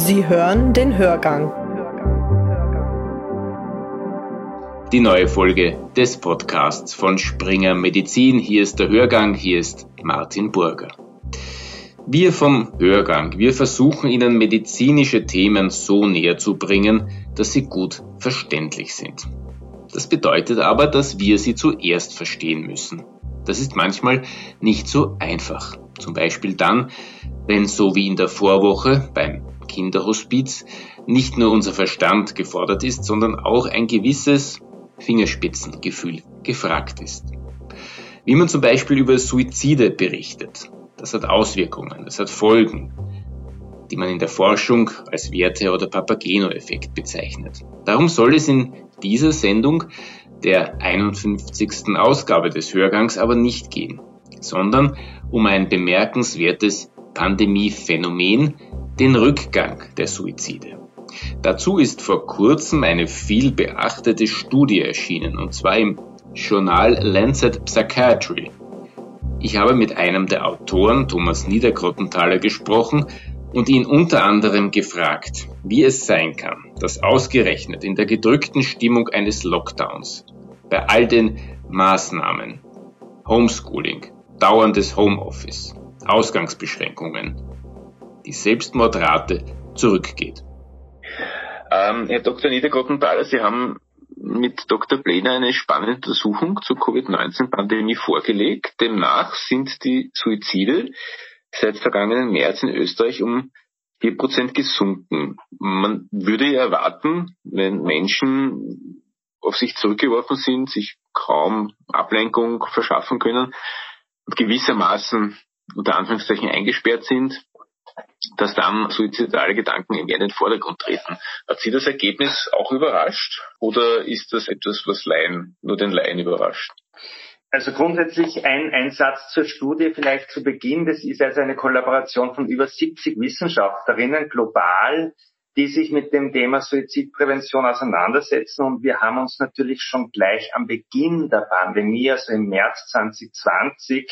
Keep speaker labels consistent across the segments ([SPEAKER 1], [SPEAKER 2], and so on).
[SPEAKER 1] Sie hören den Hörgang.
[SPEAKER 2] Die neue Folge des Podcasts von Springer Medizin. Hier ist der Hörgang, hier ist Martin Burger. Wir vom Hörgang, wir versuchen Ihnen medizinische Themen so näher zu bringen, dass sie gut verständlich sind. Das bedeutet aber, dass wir sie zuerst verstehen müssen. Das ist manchmal nicht so einfach. Zum Beispiel dann, wenn so wie in der Vorwoche beim Kinderhospiz nicht nur unser Verstand gefordert ist, sondern auch ein gewisses Fingerspitzengefühl gefragt ist. Wie man zum Beispiel über Suizide berichtet. Das hat Auswirkungen, das hat Folgen, die man in der Forschung als Werte- oder Papageno-Effekt bezeichnet. Darum soll es in dieser Sendung, der 51. Ausgabe des Hörgangs, aber nicht gehen, sondern um ein bemerkenswertes Pandemiephänomen, den Rückgang der Suizide. Dazu ist vor kurzem eine viel beachtete Studie erschienen, und zwar im Journal Lancet Psychiatry. Ich habe mit einem der Autoren, Thomas Niedergrottenthaler, gesprochen und ihn unter anderem gefragt, wie es sein kann, dass ausgerechnet in der gedrückten Stimmung eines Lockdowns, bei all den Maßnahmen, Homeschooling, dauerndes Homeoffice, Ausgangsbeschränkungen, die Selbstmordrate zurückgeht.
[SPEAKER 3] Ähm, Herr Dr. Niedergrottenthaler, Sie haben mit Dr. Blähner eine spannende Untersuchung zur Covid-19-Pandemie vorgelegt. Demnach sind die Suizide seit vergangenen März in Österreich um 4% gesunken. Man würde ja erwarten, wenn Menschen auf sich zurückgeworfen sind, sich kaum Ablenkung verschaffen können und gewissermaßen unter Anführungszeichen eingesperrt sind, dass dann suizidale Gedanken mehr in den Vordergrund treten. Hat Sie das Ergebnis auch überrascht oder ist das etwas, was Laien, nur den Laien überrascht?
[SPEAKER 4] Also grundsätzlich ein, ein Satz zur Studie vielleicht zu Beginn. Das ist also eine Kollaboration von über 70 Wissenschaftlerinnen global, die sich mit dem Thema Suizidprävention auseinandersetzen. Und wir haben uns natürlich schon gleich am Beginn der Pandemie, also im März 2020,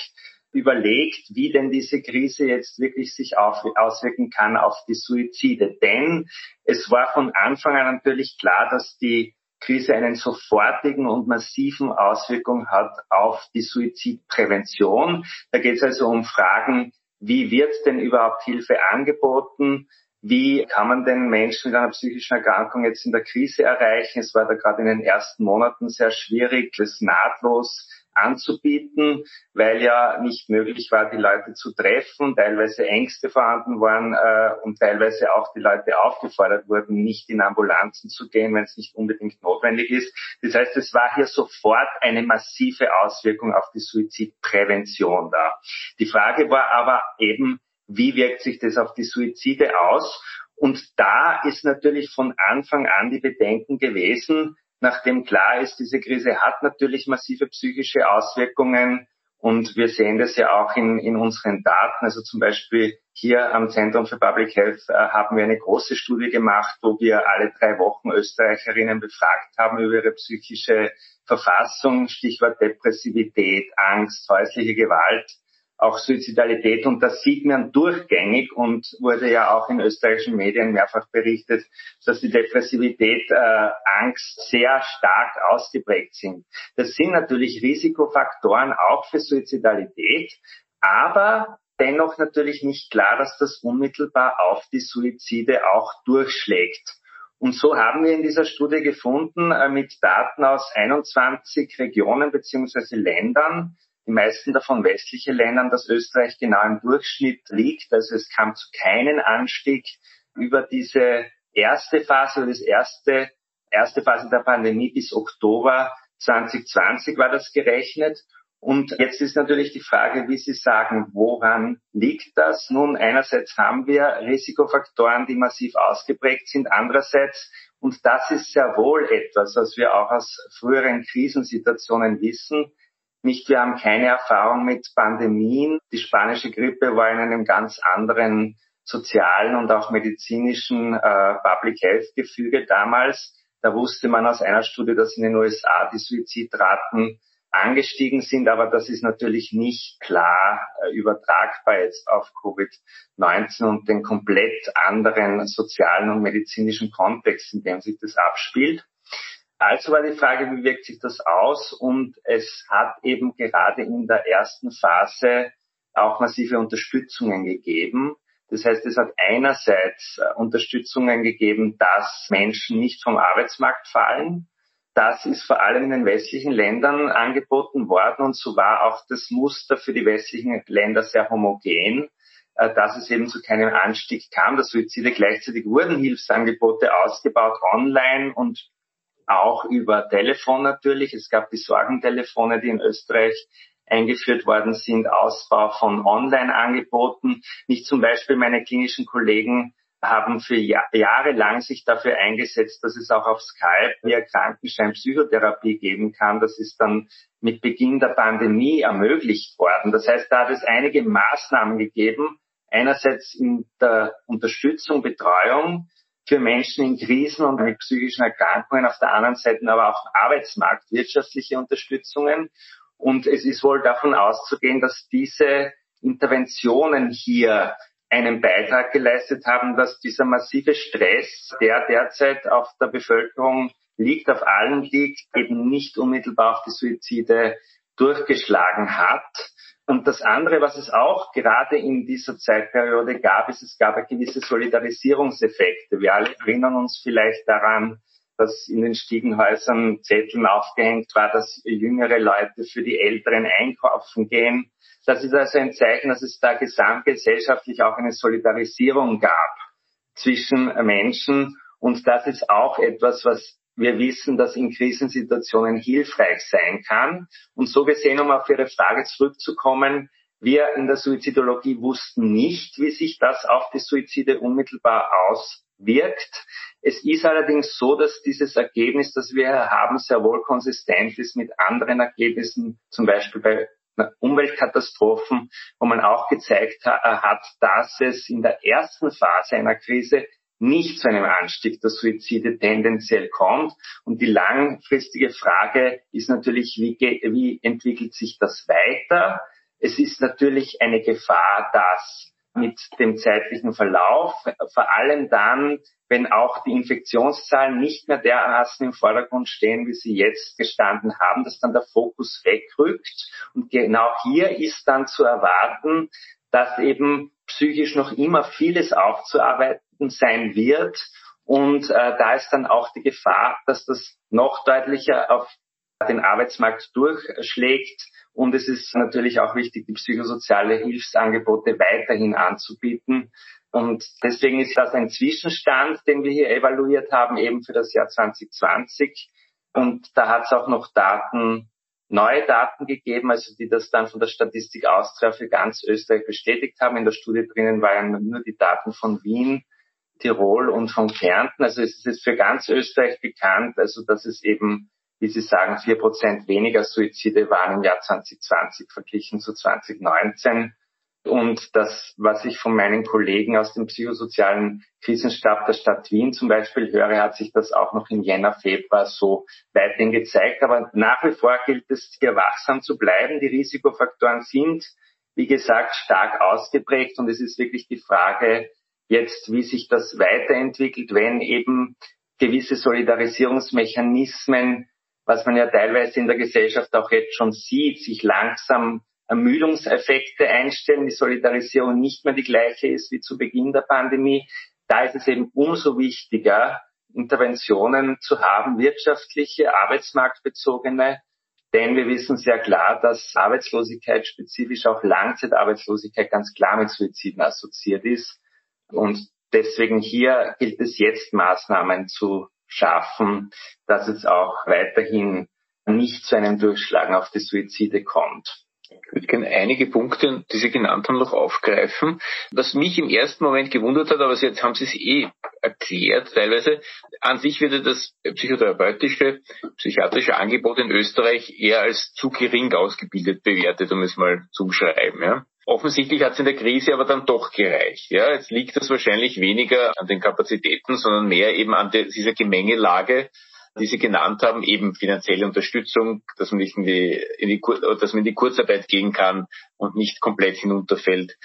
[SPEAKER 4] überlegt, wie denn diese Krise jetzt wirklich sich auf, auswirken kann auf die Suizide. Denn es war von Anfang an natürlich klar, dass die Krise einen sofortigen und massiven Auswirkung hat auf die Suizidprävention. Da geht es also um Fragen, wie wird denn überhaupt Hilfe angeboten? Wie kann man den Menschen mit einer psychischen Erkrankung jetzt in der Krise erreichen? Es war da gerade in den ersten Monaten sehr schwierig, das nahtlos anzubieten, weil ja nicht möglich war, die Leute zu treffen, teilweise Ängste vorhanden waren äh, und teilweise auch die Leute aufgefordert wurden, nicht in Ambulanzen zu gehen, wenn es nicht unbedingt notwendig ist. Das heißt, es war hier sofort eine massive Auswirkung auf die Suizidprävention da. Die Frage war aber eben, wie wirkt sich das auf die Suizide aus? Und da ist natürlich von Anfang an die Bedenken gewesen, nachdem klar ist, diese Krise hat natürlich massive psychische Auswirkungen. Und wir sehen das ja auch in, in unseren Daten. Also zum Beispiel hier am Zentrum für Public Health äh, haben wir eine große Studie gemacht, wo wir alle drei Wochen Österreicherinnen befragt haben über ihre psychische Verfassung, Stichwort Depressivität, Angst, häusliche Gewalt auch Suizidalität. Und das sieht man durchgängig und wurde ja auch in österreichischen Medien mehrfach berichtet, dass die Depressivität, äh, Angst sehr stark ausgeprägt sind. Das sind natürlich Risikofaktoren auch für Suizidalität, aber dennoch natürlich nicht klar, dass das unmittelbar auf die Suizide auch durchschlägt. Und so haben wir in dieser Studie gefunden, äh, mit Daten aus 21 Regionen beziehungsweise Ländern, die meisten davon westliche Ländern, dass Österreich genau im Durchschnitt liegt. Also es kam zu keinen Anstieg über diese erste Phase, das erste, erste Phase der Pandemie bis Oktober 2020 war das gerechnet. Und jetzt ist natürlich die Frage, wie Sie sagen, woran liegt das? Nun, einerseits haben wir Risikofaktoren, die massiv ausgeprägt sind. Andererseits, und das ist sehr wohl etwas, was wir auch aus früheren Krisensituationen wissen, nicht, wir haben keine Erfahrung mit Pandemien. Die spanische Grippe war in einem ganz anderen sozialen und auch medizinischen äh, Public Health Gefüge damals. Da wusste man aus einer Studie, dass in den USA die Suizidraten angestiegen sind, aber das ist natürlich nicht klar äh, übertragbar jetzt auf Covid-19 und den komplett anderen sozialen und medizinischen Kontext, in dem sich das abspielt. Also war die Frage, wie wirkt sich das aus? Und es hat eben gerade in der ersten Phase auch massive Unterstützungen gegeben. Das heißt, es hat einerseits äh, Unterstützungen gegeben, dass Menschen nicht vom Arbeitsmarkt fallen. Das ist vor allem in den westlichen Ländern angeboten worden und so war auch das Muster für die westlichen Länder sehr homogen, äh, dass es eben zu keinem Anstieg kam der Suizide. Gleichzeitig wurden Hilfsangebote ausgebaut online und auch über Telefon natürlich. Es gab die Sorgentelefone, die in Österreich eingeführt worden sind, Ausbau von Online-Angeboten. Nicht zum Beispiel meine klinischen Kollegen haben für Jahre lang sich dafür eingesetzt, dass es auch auf Skype via Krankenschein Psychotherapie geben kann. Das ist dann mit Beginn der Pandemie ermöglicht worden. Das heißt, da hat es einige Maßnahmen gegeben. Einerseits in der Unterstützung, Betreuung für Menschen in Krisen und mit psychischen Erkrankungen, auf der anderen Seite aber auch Arbeitsmarkt, wirtschaftliche Unterstützungen. Und es ist wohl davon auszugehen, dass diese Interventionen hier einen Beitrag geleistet haben, dass dieser massive Stress, der derzeit auf der Bevölkerung liegt, auf allen liegt, eben nicht unmittelbar auf die Suizide durchgeschlagen hat. Und das andere, was es auch gerade in dieser Zeitperiode gab, ist, es gab gewisse Solidarisierungseffekte. Wir alle erinnern uns vielleicht daran, dass in den Stiegenhäusern Zetteln aufgehängt war, dass jüngere Leute für die Älteren einkaufen gehen. Das ist also ein Zeichen, dass es da gesamtgesellschaftlich auch eine Solidarisierung gab zwischen Menschen. Und das ist auch etwas, was wir wissen, dass in Krisensituationen hilfreich sein kann. Und so gesehen, um auf Ihre Frage zurückzukommen, wir in der Suizidologie wussten nicht, wie sich das auf die Suizide unmittelbar auswirkt. Es ist allerdings so, dass dieses Ergebnis, das wir haben, sehr wohl konsistent ist mit anderen Ergebnissen, zum Beispiel bei Umweltkatastrophen, wo man auch gezeigt hat, dass es in der ersten Phase einer Krise nicht zu einem Anstieg der Suizide tendenziell kommt. Und die langfristige Frage ist natürlich, wie, wie entwickelt sich das weiter? Es ist natürlich eine Gefahr, dass mit dem zeitlichen Verlauf, vor allem dann, wenn auch die Infektionszahlen nicht mehr dermaßen im Vordergrund stehen, wie sie jetzt gestanden haben, dass dann der Fokus wegrückt. Und genau hier ist dann zu erwarten, dass eben psychisch noch immer vieles aufzuarbeiten sein wird. Und äh, da ist dann auch die Gefahr, dass das noch deutlicher auf den Arbeitsmarkt durchschlägt. Und es ist natürlich auch wichtig, die psychosoziale Hilfsangebote weiterhin anzubieten. Und deswegen ist das ein Zwischenstand, den wir hier evaluiert haben, eben für das Jahr 2020. Und da hat es auch noch Daten, neue Daten gegeben, also die das dann von der Statistik Austria für ganz Österreich bestätigt haben. In der Studie drinnen waren nur die Daten von Wien, Tirol und von Kärnten. Also es ist für ganz Österreich bekannt, also dass es eben wie Sie sagen, vier Prozent weniger Suizide waren im Jahr 2020 verglichen zu 2019. Und das, was ich von meinen Kollegen aus dem psychosozialen Krisenstab der Stadt Wien zum Beispiel höre, hat sich das auch noch im Jänner, Februar so weiterhin gezeigt. Aber nach wie vor gilt es, hier wachsam zu bleiben. Die Risikofaktoren sind, wie gesagt, stark ausgeprägt. Und es ist wirklich die Frage jetzt, wie sich das weiterentwickelt, wenn eben gewisse Solidarisierungsmechanismen was man ja teilweise in der Gesellschaft auch jetzt schon sieht, sich langsam Ermüdungseffekte einstellen, die Solidarisierung nicht mehr die gleiche ist wie zu Beginn der Pandemie. Da ist es eben umso wichtiger, Interventionen zu haben, wirtschaftliche, arbeitsmarktbezogene, denn wir wissen sehr klar, dass Arbeitslosigkeit, spezifisch auch Langzeitarbeitslosigkeit, ganz klar mit Suiziden assoziiert ist. Und deswegen hier gilt es jetzt, Maßnahmen zu schaffen, dass es auch weiterhin nicht zu einem Durchschlagen auf die Suizide kommt.
[SPEAKER 5] Ich würde gerne einige Punkte, die Sie genannt haben, noch aufgreifen. Was mich im ersten Moment gewundert hat, aber jetzt haben Sie es eh erklärt teilweise, an sich würde das psychotherapeutische, psychiatrische Angebot in Österreich eher als zu gering ausgebildet bewertet, um es mal zu beschreiben. Ja. Offensichtlich hat es in der Krise aber dann doch gereicht. Ja, jetzt liegt das wahrscheinlich weniger an den Kapazitäten, sondern mehr eben an der, dieser Gemengelage
[SPEAKER 2] die Sie genannt haben, eben finanzielle Unterstützung, dass man nicht in die, in die, dass man in die Kurzarbeit gehen kann und nicht komplett hinunterfällt.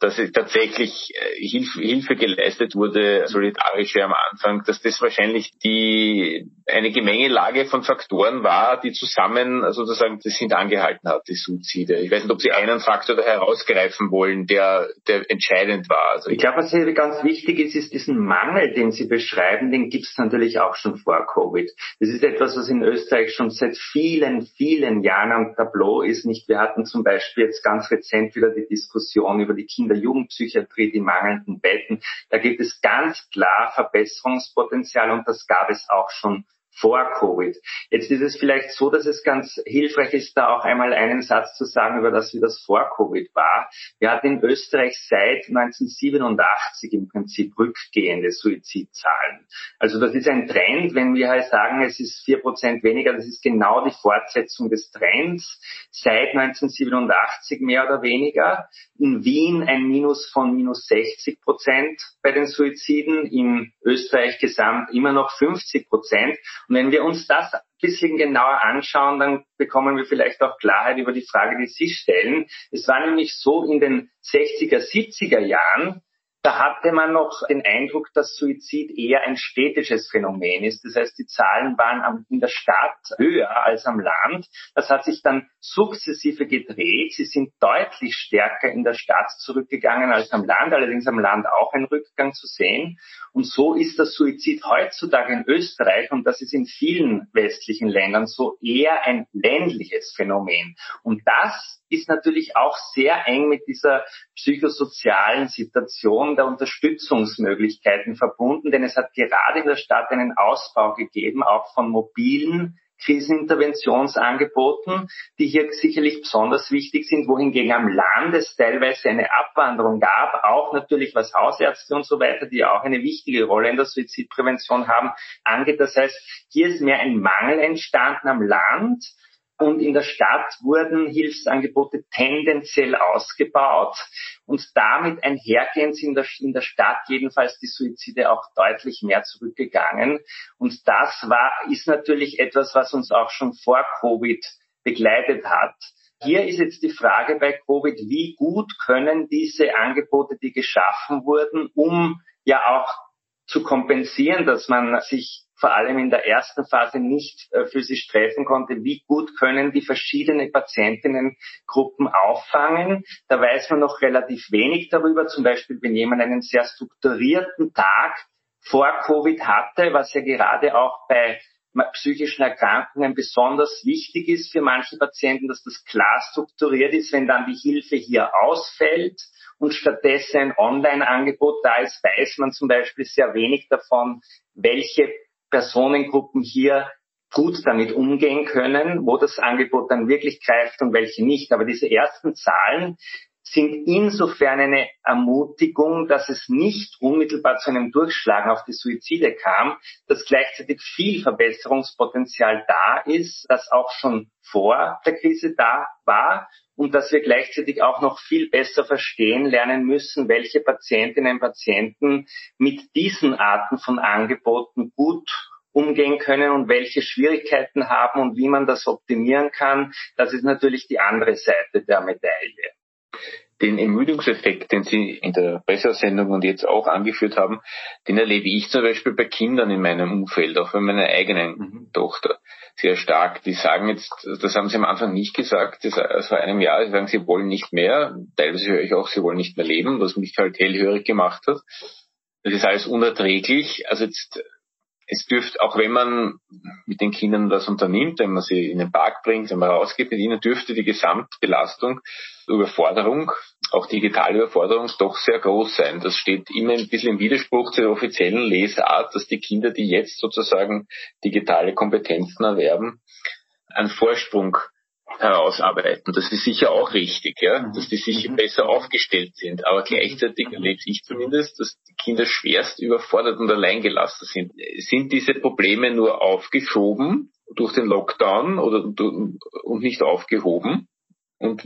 [SPEAKER 2] Dass tatsächlich äh, Hilfe, Hilfe geleistet wurde, solidarische am Anfang, dass das wahrscheinlich die eine Gemengelage von Faktoren war, die zusammen sozusagen das hintangehalten hat, die Suizide. Ich weiß nicht, ob Sie einen Faktor da herausgreifen wollen, der, der entscheidend war.
[SPEAKER 4] Also ich glaube, was hier ganz wichtig ist, ist diesen Mangel, den Sie beschreiben, den gibt es natürlich auch schon vor Covid. Das ist etwas, was in Österreich schon seit vielen, vielen Jahren am Tableau ist. Nicht, wir hatten zum Beispiel jetzt ganz rezent wieder die Diskussion über die Kinder in der Jugendpsychiatrie, die mangelnden Betten. Da gibt es ganz klar Verbesserungspotenzial und das gab es auch schon vor Covid. Jetzt ist es vielleicht so, dass es ganz hilfreich ist, da auch einmal einen Satz zu sagen über das, wie das vor Covid war. Wir hatten in Österreich seit 1987 im Prinzip rückgehende Suizidzahlen. Also das ist ein Trend, wenn wir halt sagen, es ist vier Prozent weniger, das ist genau die Fortsetzung des Trends seit 1987 mehr oder weniger. In Wien ein Minus von minus 60 Prozent bei den Suiziden, in Österreich gesamt immer noch 50 Prozent. Und wenn wir uns das ein bisschen genauer anschauen, dann bekommen wir vielleicht auch Klarheit über die Frage, die Sie stellen. Es war nämlich so in den 60er, 70er Jahren, da hatte man noch den Eindruck, dass Suizid eher ein städtisches Phänomen ist. Das heißt, die Zahlen waren in der Stadt höher als am Land. Das hat sich dann sukzessive gedreht. Sie sind deutlich stärker in der Stadt zurückgegangen als am Land, allerdings am Land auch ein Rückgang zu sehen. Und so ist das Suizid heutzutage in Österreich, und das ist in vielen westlichen Ländern so, eher ein ländliches Phänomen. Und das ist natürlich auch sehr eng mit dieser psychosozialen Situation der Unterstützungsmöglichkeiten verbunden, denn es hat gerade in der Stadt einen Ausbau gegeben, auch von mobilen Kriseninterventionsangeboten, die hier sicherlich besonders wichtig sind, wohingegen am Land es teilweise eine Abwanderung gab, auch natürlich was Hausärzte und so weiter, die auch eine wichtige Rolle in der Suizidprävention haben, angeht. Das heißt, hier ist mehr ein Mangel entstanden am Land und in der Stadt wurden Hilfsangebote tendenziell ausgebaut und damit einhergehend sind in der, in der Stadt jedenfalls die Suizide auch deutlich mehr zurückgegangen. Und das war, ist natürlich etwas, was uns auch schon vor Covid begleitet hat. Hier ist jetzt die Frage bei Covid, wie gut können diese Angebote, die geschaffen wurden, um ja auch zu kompensieren, dass man sich vor allem in der ersten Phase nicht äh, physisch treffen konnte, wie gut können die verschiedenen Patientinnengruppen auffangen. Da weiß man noch relativ wenig darüber. Zum Beispiel, wenn jemand einen sehr strukturierten Tag vor Covid hatte, was ja gerade auch bei psychischen Erkrankungen besonders wichtig ist für manche Patienten, dass das klar strukturiert ist, wenn dann die Hilfe hier ausfällt und stattdessen ein Online-Angebot da ist, weiß man zum Beispiel sehr wenig davon, welche Personengruppen hier gut damit umgehen können, wo das Angebot dann wirklich greift und welche nicht. Aber diese ersten Zahlen sind insofern eine Ermutigung, dass es nicht unmittelbar zu einem Durchschlagen auf die Suizide kam, dass gleichzeitig viel Verbesserungspotenzial da ist, das auch schon vor der Krise da war und dass wir gleichzeitig auch noch viel besser verstehen lernen müssen, welche Patientinnen und Patienten mit diesen Arten von Angeboten gut umgehen können und welche Schwierigkeiten haben und wie man das optimieren kann. Das ist natürlich die andere Seite der Medaille.
[SPEAKER 2] Den Ermüdungseffekt, den Sie in der Pressesendung und jetzt auch angeführt haben, den erlebe ich zum Beispiel bei Kindern in meinem Umfeld, auch bei meiner eigenen mhm. Tochter sehr stark. Die sagen jetzt, das haben sie am Anfang nicht gesagt, das, also vor einem Jahr, sie sagen, sie wollen nicht mehr. Teilweise höre ich auch, sie wollen nicht mehr leben, was mich halt hellhörig gemacht hat. Das ist alles unerträglich. Also jetzt, es dürfte, auch wenn man mit den Kindern was unternimmt, wenn man sie in den Park bringt, wenn man rausgeht mit ihnen, dürfte die Gesamtbelastung, Überforderung, auch digitale Überforderung doch sehr groß sein. Das steht immer ein bisschen im Widerspruch zur offiziellen Lesart, dass die Kinder, die jetzt sozusagen digitale Kompetenzen erwerben, einen Vorsprung herausarbeiten. Das ist sicher auch richtig, ja, mhm. dass die sicher mhm. besser aufgestellt sind. Aber gleichzeitig erlebe ich zumindest, dass die Kinder schwerst überfordert und alleingelassen sind. Sind diese Probleme nur aufgeschoben durch den Lockdown oder und nicht aufgehoben? Und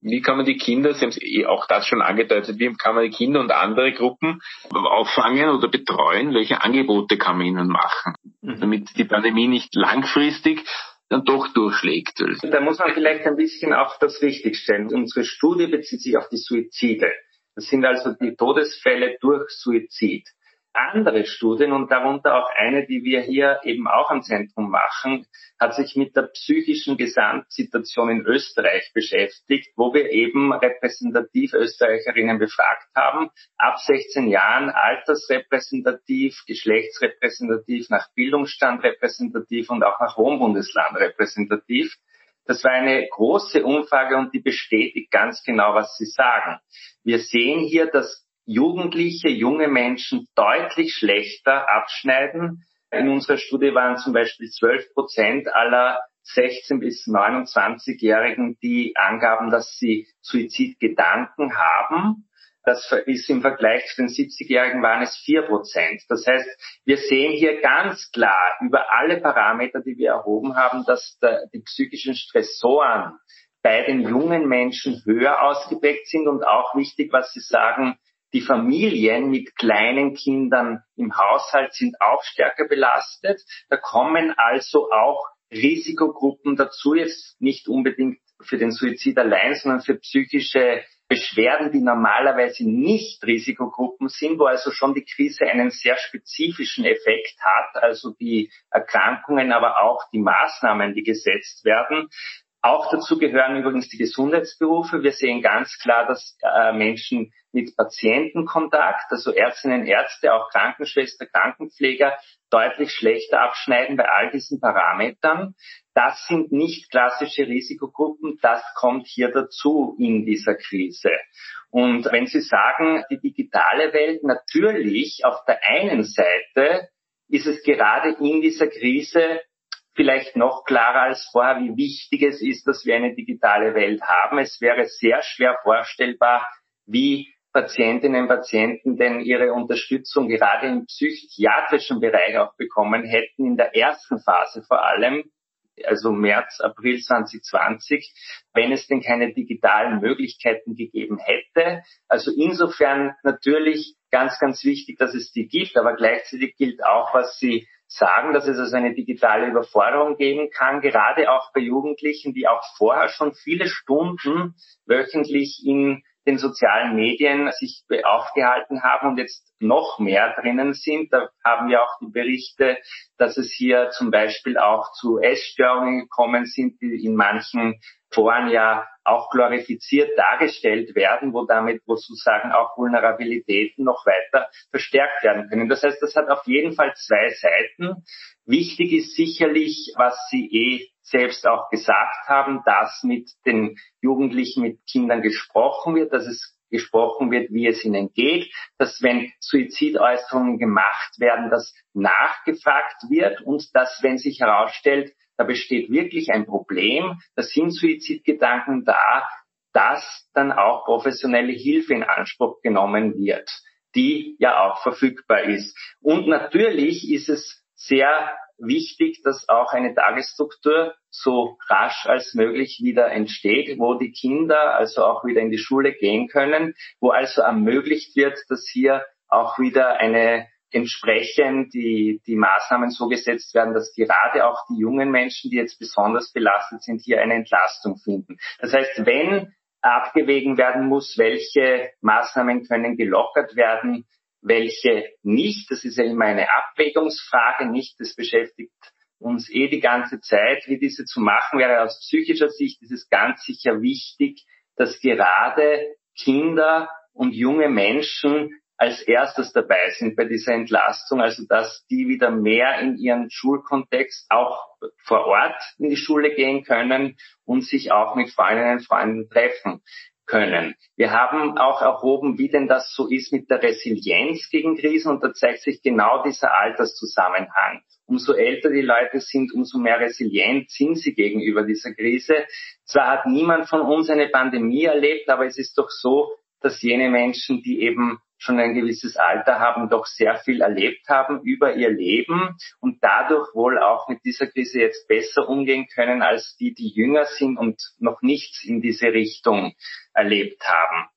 [SPEAKER 2] wie kann man die Kinder, Sie haben es eh auch das schon angedeutet, wie kann man die Kinder und andere Gruppen auffangen oder betreuen? Welche Angebote kann man ihnen machen, mhm. damit die Pandemie nicht langfristig dann doch durchschlägt.
[SPEAKER 4] Da muss man vielleicht ein bisschen auch das richtigstellen. Unsere Studie bezieht sich auf die Suizide. Das sind also die Todesfälle durch Suizid andere Studien und darunter auch eine, die wir hier eben auch am Zentrum machen, hat sich mit der psychischen Gesamtsituation in Österreich beschäftigt, wo wir eben repräsentativ Österreicherinnen befragt haben, ab 16 Jahren altersrepräsentativ, geschlechtsrepräsentativ, nach Bildungsstand repräsentativ und auch nach Wohnbundesland repräsentativ. Das war eine große Umfrage und die bestätigt ganz genau, was Sie sagen. Wir sehen hier, dass Jugendliche, junge Menschen deutlich schlechter abschneiden. In unserer Studie waren zum Beispiel 12 Prozent aller 16 bis 29-Jährigen, die angaben, dass sie Suizidgedanken haben. Das ist im Vergleich zu den 70-Jährigen waren es 4 Prozent. Das heißt, wir sehen hier ganz klar über alle Parameter, die wir erhoben haben, dass die psychischen Stressoren bei den jungen Menschen höher ausgeprägt sind und auch wichtig, was Sie sagen, die Familien mit kleinen Kindern im Haushalt sind auch stärker belastet. Da kommen also auch Risikogruppen dazu, jetzt nicht unbedingt für den Suizid allein, sondern für psychische Beschwerden, die normalerweise nicht Risikogruppen sind, wo also schon die Krise einen sehr spezifischen Effekt hat, also die Erkrankungen, aber auch die Maßnahmen, die gesetzt werden. Auch dazu gehören übrigens die Gesundheitsberufe. Wir sehen ganz klar, dass äh, Menschen mit Patientenkontakt, also Ärztinnen, Ärzte, auch Krankenschwester, Krankenpfleger, deutlich schlechter abschneiden bei all diesen Parametern. Das sind nicht klassische Risikogruppen, das kommt hier dazu in dieser Krise. Und wenn Sie sagen, die digitale Welt, natürlich auf der einen Seite ist es gerade in dieser Krise vielleicht noch klarer als vorher, wie wichtig es ist, dass wir eine digitale Welt haben. Es wäre sehr schwer vorstellbar, wie Patientinnen und Patienten denn ihre Unterstützung gerade im psychiatrischen Bereich auch bekommen hätten, in der ersten Phase vor allem, also März, April 2020, wenn es denn keine digitalen Möglichkeiten gegeben hätte. Also insofern natürlich ganz, ganz wichtig, dass es die gibt, aber gleichzeitig gilt auch, was Sie sagen, dass es also eine digitale Überforderung geben kann, gerade auch bei Jugendlichen, die auch vorher schon viele Stunden wöchentlich in den sozialen Medien sich aufgehalten haben und jetzt noch mehr drinnen sind. Da haben wir auch die Berichte, dass es hier zum Beispiel auch zu Essstörungen gekommen sind, die in manchen Foren ja auch glorifiziert dargestellt werden, wo damit, wo sozusagen auch Vulnerabilitäten noch weiter verstärkt werden können. Das heißt, das hat auf jeden Fall zwei Seiten. Wichtig ist sicherlich, was Sie eh selbst auch gesagt haben, dass mit den Jugendlichen, mit Kindern gesprochen wird, dass es gesprochen wird, wie es ihnen geht, dass wenn Suizidäußerungen gemacht werden, dass nachgefragt wird und dass, wenn sich herausstellt, da besteht wirklich ein Problem, da sind Suizidgedanken da, dass dann auch professionelle Hilfe in Anspruch genommen wird, die ja auch verfügbar ist. Und natürlich ist es sehr wichtig, dass auch eine Tagesstruktur so rasch als möglich wieder entsteht, wo die Kinder also auch wieder in die Schule gehen können, wo also ermöglicht wird, dass hier auch wieder eine entsprechend die, die Maßnahmen so gesetzt werden, dass gerade auch die jungen Menschen, die jetzt besonders belastet sind, hier eine Entlastung finden. Das heißt, wenn abgewägen werden muss, welche Maßnahmen können gelockert werden, welche nicht. Das ist ja immer eine Abwägungsfrage, nicht? Das beschäftigt uns eh die ganze Zeit, wie diese zu machen wäre. Aus psychischer Sicht ist es ganz sicher wichtig, dass gerade Kinder und junge Menschen als erstes dabei sind bei dieser Entlastung, also dass die wieder mehr in ihren Schulkontext auch vor Ort in die Schule gehen können und sich auch mit Freundinnen und Freunden treffen können. Wir haben auch erhoben, wie denn das so ist mit der Resilienz gegen Krisen und da zeigt sich genau dieser Alterszusammenhang. Umso älter die Leute sind, umso mehr resilient sind sie gegenüber dieser Krise. Zwar hat niemand von uns eine Pandemie erlebt, aber es ist doch so, dass jene Menschen, die eben schon ein gewisses Alter haben, doch sehr viel erlebt haben über ihr Leben und dadurch wohl auch mit dieser Krise jetzt besser umgehen können als die, die jünger sind und noch nichts in diese Richtung erlebt haben.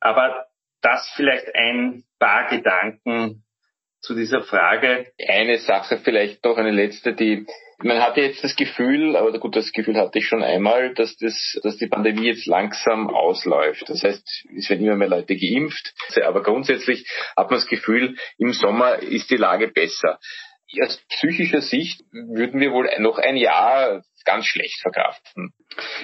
[SPEAKER 4] Aber das vielleicht ein paar Gedanken zu dieser Frage.
[SPEAKER 2] Eine Sache vielleicht doch eine letzte, die man hatte jetzt das Gefühl, aber gut, das Gefühl hatte ich schon einmal, dass das, dass die Pandemie jetzt langsam ausläuft. Das heißt, es werden immer mehr Leute geimpft, aber grundsätzlich hat man das Gefühl, im Sommer ist die Lage besser. Aus psychischer Sicht würden wir wohl noch ein Jahr ganz schlecht verkraften.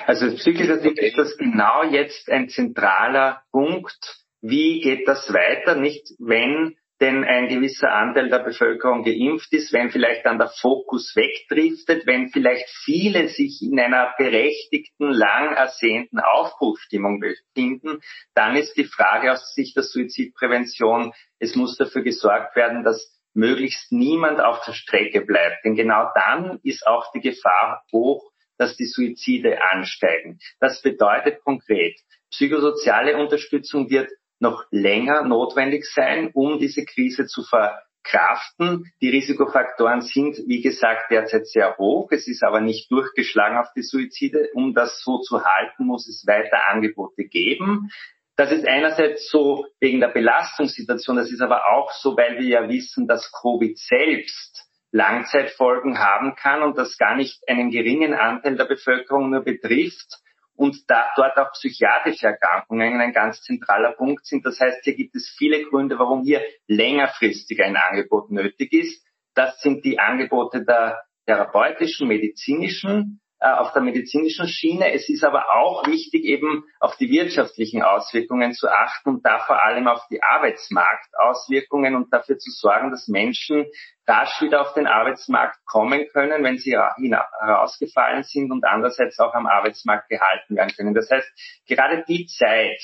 [SPEAKER 4] Also aus psychischer Sicht ist das genau jetzt ein zentraler Punkt. Wie geht das weiter? Nicht, wenn denn ein gewisser Anteil der Bevölkerung geimpft ist, wenn vielleicht dann der Fokus wegdriftet, wenn vielleicht viele sich in einer berechtigten, lang ersehnten Aufbruchstimmung befinden, dann ist die Frage aus Sicht der Suizidprävention, es muss dafür gesorgt werden, dass möglichst niemand auf der Strecke bleibt. Denn genau dann ist auch die Gefahr hoch, dass die Suizide ansteigen. Das bedeutet konkret, psychosoziale Unterstützung wird noch länger notwendig sein, um diese Krise zu verkraften. Die Risikofaktoren sind, wie gesagt, derzeit sehr hoch. Es ist aber nicht durchgeschlagen auf die Suizide. Um das so zu halten, muss es weiter Angebote geben. Das ist einerseits so wegen der Belastungssituation. Das ist aber auch so, weil wir ja wissen, dass Covid selbst Langzeitfolgen haben kann und das gar nicht einen geringen Anteil der Bevölkerung nur betrifft und da dort auch psychiatrische Erkrankungen ein ganz zentraler Punkt sind. Das heißt, hier gibt es viele Gründe, warum hier längerfristig ein Angebot nötig ist. Das sind die Angebote der therapeutischen, medizinischen auf der medizinischen Schiene. Es ist aber auch wichtig, eben auf die wirtschaftlichen Auswirkungen zu achten und da vor allem auf die Arbeitsmarktauswirkungen und dafür zu sorgen, dass Menschen rasch wieder auf den Arbeitsmarkt kommen können, wenn sie herausgefallen sind und andererseits auch am Arbeitsmarkt gehalten werden können. Das heißt, gerade die Zeit,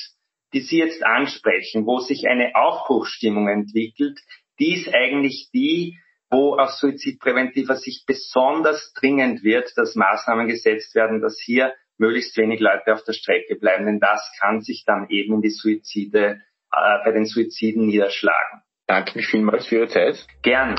[SPEAKER 4] die Sie jetzt ansprechen, wo sich eine Aufbruchsstimmung entwickelt, die ist eigentlich die, wo aus suizidpräventiver Sicht besonders dringend wird, dass Maßnahmen gesetzt werden, dass hier möglichst wenig Leute auf der Strecke bleiben, denn das kann sich dann eben in die Suizide, äh, bei den Suiziden niederschlagen.
[SPEAKER 2] Danke vielmals für Ihre Zeit.
[SPEAKER 4] Gern.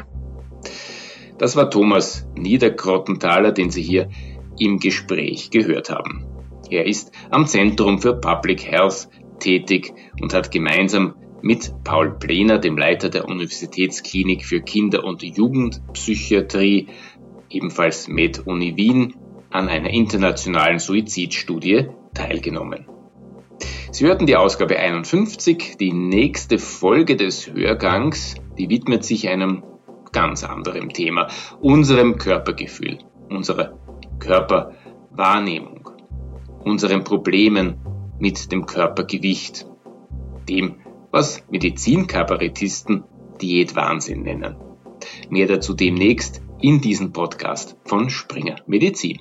[SPEAKER 5] Das war Thomas Niedergrottenthaler, den Sie hier im Gespräch gehört haben. Er ist am Zentrum für Public Health tätig und hat gemeinsam mit Paul Plener, dem Leiter der Universitätsklinik für Kinder- und Jugendpsychiatrie, ebenfalls MedUni Wien, an einer internationalen Suizidstudie teilgenommen. Sie hörten die Ausgabe 51. Die nächste Folge des Hörgangs, die widmet sich einem ganz anderen Thema, unserem Körpergefühl, unserer Körperwahrnehmung, unseren Problemen mit dem Körpergewicht, dem, was Medizinkabarettisten Diätwahnsinn nennen. Mehr dazu demnächst in diesem Podcast von Springer Medizin.